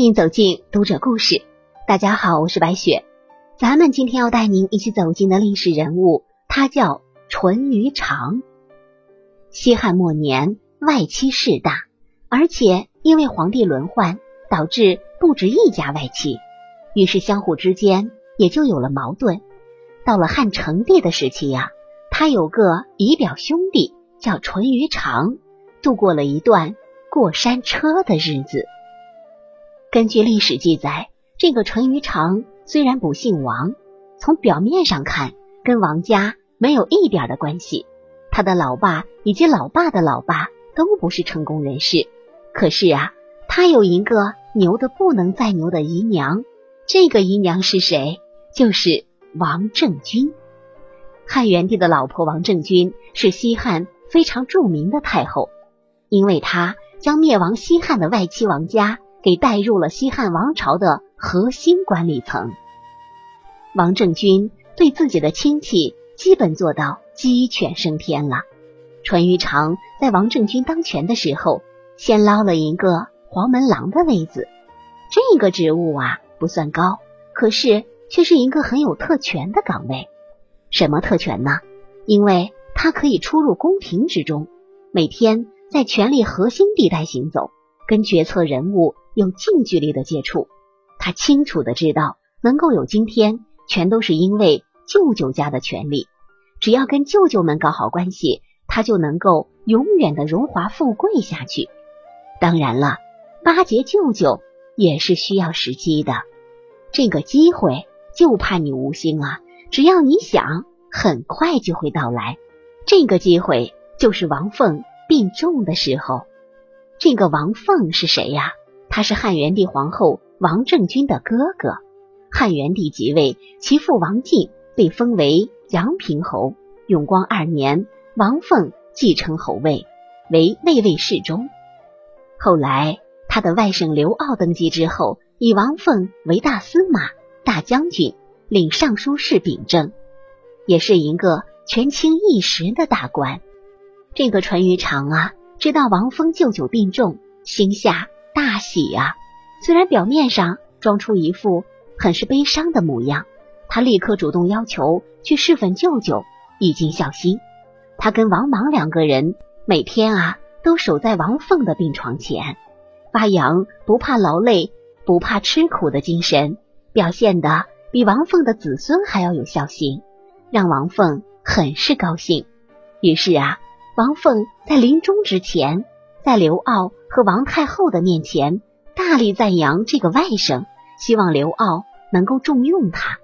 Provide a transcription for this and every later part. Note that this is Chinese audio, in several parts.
迎走进读者故事。大家好，我是白雪。咱们今天要带您一起走进的历史人物，他叫淳于长。西汉末年，外戚势大，而且因为皇帝轮换，导致不止一家外戚，于是相互之间也就有了矛盾。到了汉成帝的时期呀，他有个姨表兄弟叫淳于长，度过了一段过山车的日子。根据历史记载，这个淳于长虽然不姓王，从表面上看跟王家没有一点的关系。他的老爸以及老爸的老爸都不是成功人士。可是啊，他有一个牛的不能再牛的姨娘。这个姨娘是谁？就是王政君。汉元帝的老婆王政君是西汉非常著名的太后，因为她将灭亡西汉的外戚王家。给带入了西汉王朝的核心管理层。王政君对自己的亲戚基本做到鸡犬升天了。淳于长在王政君当权的时候，先捞了一个黄门郎的位子。这个职务啊不算高，可是却是一个很有特权的岗位。什么特权呢？因为他可以出入宫廷之中，每天在权力核心地带行走，跟决策人物。有近距离的接触，他清楚的知道，能够有今天，全都是因为舅舅家的权利。只要跟舅舅们搞好关系，他就能够永远的荣华富贵下去。当然了，巴结舅舅也是需要时机的。这个机会就怕你无心啊！只要你想，很快就会到来。这个机会就是王凤病重的时候。这个王凤是谁呀？他是汉元帝皇后王政君的哥哥。汉元帝即位，其父王进被封为阳平侯。永光二年，王凤继承侯位，为内卫侍中。后来，他的外甥刘骜登基之后，以王凤为大司马、大将军，领尚书事秉政，也是一个权倾一时的大官。这个淳于长啊，知道王峰舅舅病重，心下。大喜呀！虽然表面上装出一副很是悲伤的模样，他立刻主动要求去侍奉舅舅，以尽孝心。他跟王莽两个人每天啊都守在王凤的病床前，发扬不怕劳累、不怕吃苦的精神，表现的比王凤的子孙还要有孝心，让王凤很是高兴。于是啊，王凤在临终之前。在刘骜和王太后的面前，大力赞扬这个外甥，希望刘骜能够重用他。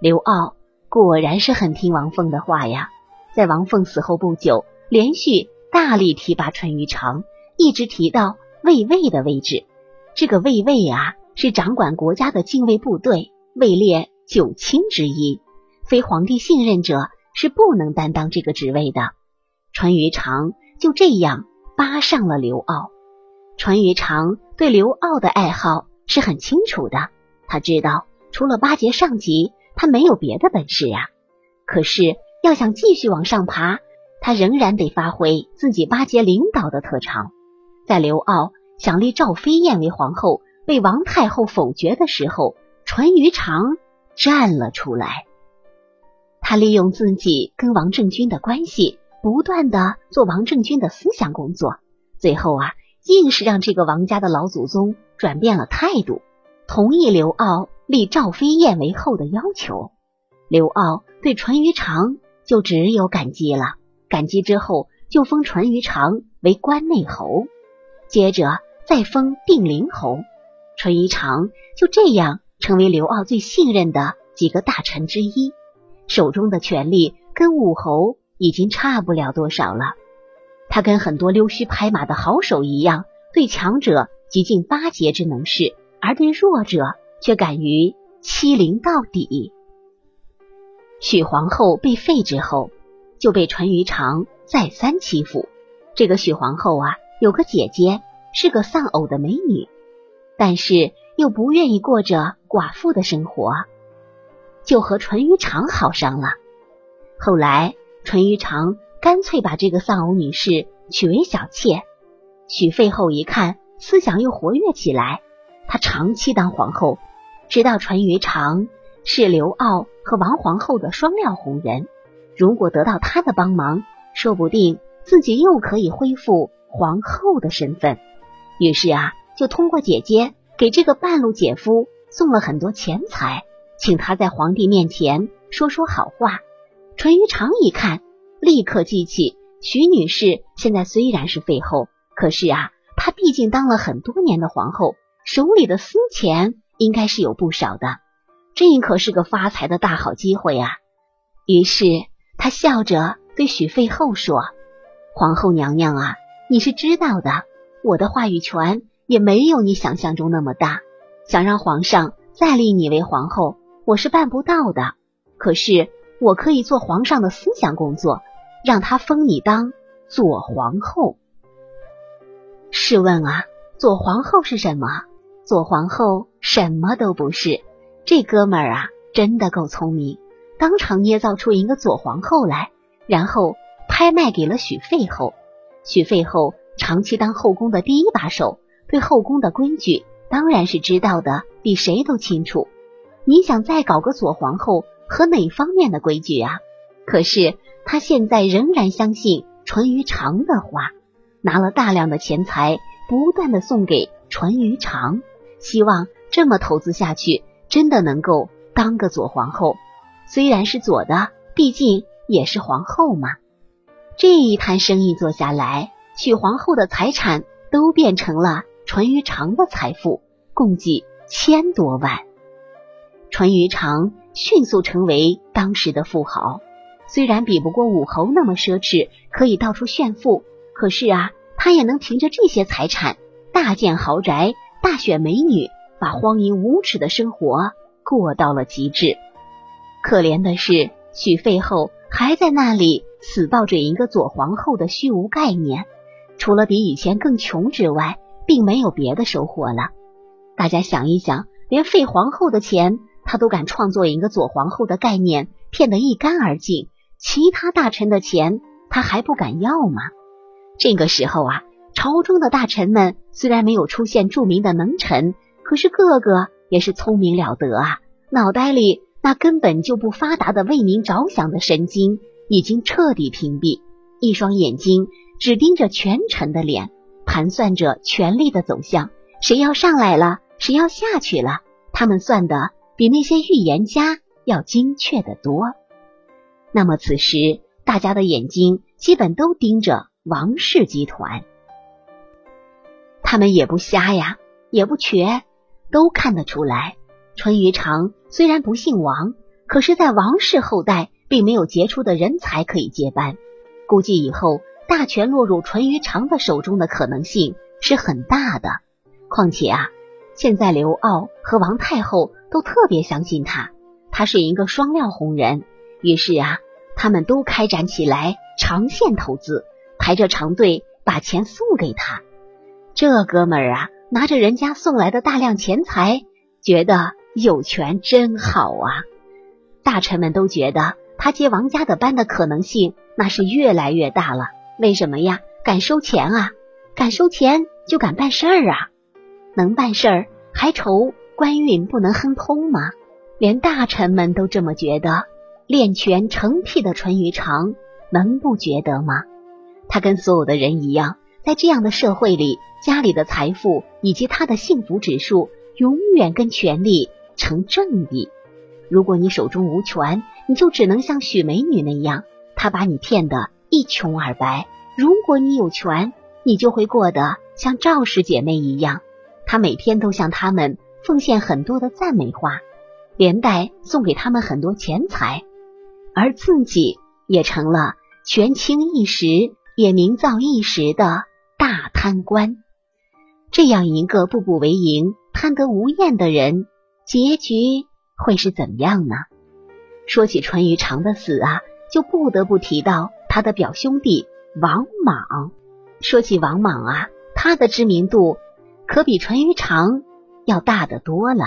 刘骜果然是很听王凤的话呀，在王凤死后不久，连续大力提拔淳于长，一直提到卫尉的位置。这个卫尉啊，是掌管国家的禁卫部队，位列九卿之一，非皇帝信任者是不能担当这个职位的。淳于长就这样。扒上了刘骜，淳于长对刘骜的爱好是很清楚的。他知道除了巴结上级，他没有别的本事呀。可是要想继续往上爬，他仍然得发挥自己巴结领导的特长。在刘骜想立赵飞燕为皇后，被王太后否决的时候，淳于长站了出来。他利用自己跟王政君的关系。不断的做王政君的思想工作，最后啊，硬是让这个王家的老祖宗转变了态度，同意刘骜立赵飞燕为后的要求。刘骜对淳于长就只有感激了，感激之后就封淳于长为关内侯，接着再封定陵侯。淳于长就这样成为刘骜最信任的几个大臣之一，手中的权力跟武侯。已经差不了多少了。他跟很多溜须拍马的好手一样，对强者极尽巴结之能事，而对弱者却敢于欺凌到底。许皇后被废之后，就被淳于长再三欺负。这个许皇后啊，有个姐姐是个丧偶的美女，但是又不愿意过着寡妇的生活，就和淳于长好上了。后来。淳于长干脆把这个丧偶女士娶为小妾。许废后一看，思想又活跃起来，她长期当皇后，知道淳于长是刘骜和王皇后的双料红人，如果得到他的帮忙，说不定自己又可以恢复皇后的身份。于是啊，就通过姐姐给这个半路姐夫送了很多钱财，请他在皇帝面前说说好话。淳于长一看，立刻记起徐女士现在虽然是废后，可是啊，她毕竟当了很多年的皇后，手里的私钱应该是有不少的，这可是个发财的大好机会啊！于是他笑着对许废后说：“皇后娘娘啊，你是知道的，我的话语权也没有你想象中那么大，想让皇上再立你为皇后，我是办不到的。可是。”我可以做皇上的思想工作，让他封你当左皇后。试问啊，左皇后是什么？左皇后什么都不是。这哥们儿啊，真的够聪明，当场捏造出一个左皇后来，然后拍卖给了许废后。许废后长期当后宫的第一把手，对后宫的规矩当然是知道的比谁都清楚。你想再搞个左皇后？和哪方面的规矩啊？可是他现在仍然相信淳于长的话，拿了大量的钱财，不断的送给淳于长，希望这么投资下去，真的能够当个左皇后。虽然是左的，毕竟也是皇后嘛。这一摊生意做下来，许皇后的财产都变成了淳于长的财富，共计千多万。淳于长。迅速成为当时的富豪，虽然比不过武侯那么奢侈，可以到处炫富，可是啊，他也能凭着这些财产大建豪宅、大选美女，把荒淫无耻的生活过到了极致。可怜的是，许废后还在那里死抱着一个左皇后的虚无概念，除了比以前更穷之外，并没有别的收获了。大家想一想，连废皇后的钱。他都敢创作一个左皇后的概念，骗得一干二净。其他大臣的钱，他还不敢要吗？这个时候啊，朝中的大臣们虽然没有出现著名的能臣，可是个个也是聪明了得啊！脑袋里那根本就不发达的为民着想的神经已经彻底屏蔽，一双眼睛只盯着权臣的脸，盘算着权力的走向，谁要上来了，谁要下去了，他们算的。比那些预言家要精确的多。那么此时，大家的眼睛基本都盯着王氏集团。他们也不瞎呀，也不瘸，都看得出来，淳于长虽然不姓王，可是，在王氏后代并没有杰出的人才可以接班。估计以后大权落入淳于长的手中的可能性是很大的。况且啊。现在刘骜和王太后都特别相信他，他是一个双料红人。于是啊，他们都开展起来长线投资，排着长队把钱送给他。这哥们儿啊，拿着人家送来的大量钱财，觉得有权真好啊！大臣们都觉得他接王家的班的可能性那是越来越大了。为什么呀？敢收钱啊！敢收钱就敢办事儿啊！能办事儿，还愁官运不能亨通吗？连大臣们都这么觉得，练权成癖的淳于长能不觉得吗？他跟所有的人一样，在这样的社会里，家里的财富以及他的幸福指数，永远跟权力成正比。如果你手中无权，你就只能像许美女那样，她把你骗得一穷二白；如果你有权，你就会过得像赵氏姐妹一样。他每天都向他们奉献很多的赞美话，连带送给他们很多钱财，而自己也成了权倾一时也名噪一时的大贪官。这样一个步步为营、贪得无厌的人，结局会是怎样呢？说起淳于长的死啊，就不得不提到他的表兄弟王莽。说起王莽啊，他的知名度。可比淳于长要大得多了。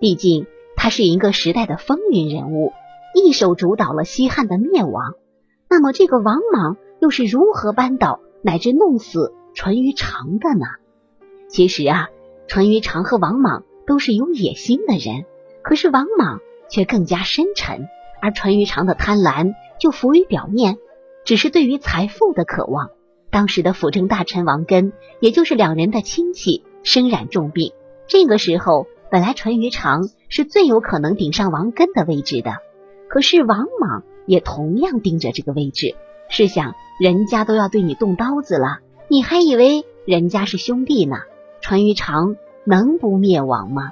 毕竟他是一个时代的风云人物，一手主导了西汉的灭亡。那么这个王莽又是如何扳倒乃至弄死淳于长的呢？其实啊，淳于长和王莽都是有野心的人，可是王莽却更加深沉，而淳于长的贪婪就浮于表面，只是对于财富的渴望。当时的辅政大臣王根，也就是两人的亲戚，身染重病。这个时候，本来淳于长是最有可能顶上王根的位置的，可是王莽也同样盯着这个位置。试想，人家都要对你动刀子了，你还以为人家是兄弟呢？淳于长能不灭亡吗？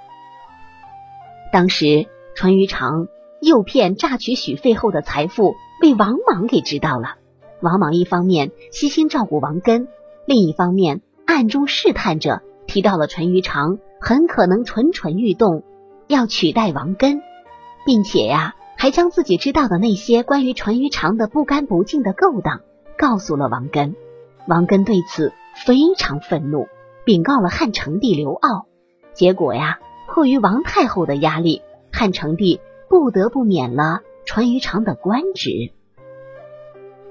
当时淳于长诱骗榨取许费后的财富被王莽给知道了。王莽一方面悉心照顾王根，另一方面暗中试探着提到了淳于长很可能蠢蠢欲动，要取代王根，并且呀。还将自己知道的那些关于淳于长的不干不净的勾当告诉了王根。王根对此非常愤怒，禀告了汉成帝刘骜。结果呀，迫于王太后的压力，汉成帝不得不免了淳于长的官职。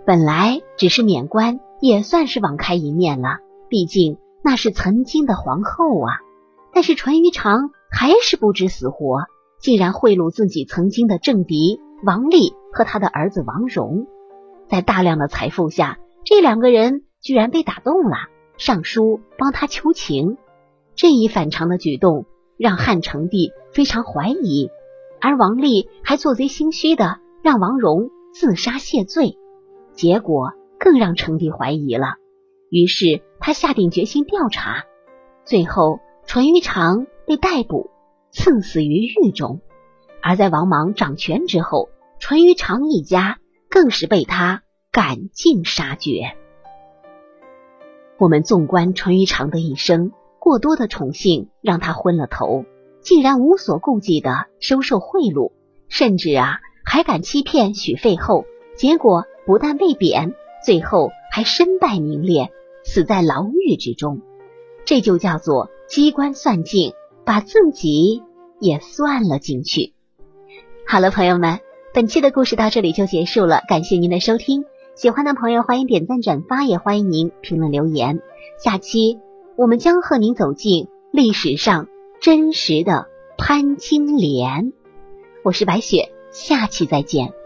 本来只是免官，也算是网开一面了，毕竟那是曾经的皇后啊。但是淳于长还是不知死活。竟然贿赂自己曾经的政敌王立和他的儿子王荣，在大量的财富下，这两个人居然被打动了，上书帮他求情。这一反常的举动让汉成帝非常怀疑，而王立还做贼心虚的让王荣自杀谢罪，结果更让成帝怀疑了。于是他下定决心调查，最后淳于长被逮捕。赐死于狱中，而在王莽掌权之后，淳于长一家更是被他赶尽杀绝。我们纵观淳于长的一生，过多的宠幸让他昏了头，竟然无所顾忌的收受贿赂，甚至啊还敢欺骗许废后，结果不但被贬，最后还身败名裂，死在牢狱之中。这就叫做机关算尽。把自己也算了进去。好了，朋友们，本期的故事到这里就结束了。感谢您的收听，喜欢的朋友欢迎点赞转发，也欢迎您评论留言。下期我们将和您走进历史上真实的潘金莲。我是白雪，下期再见。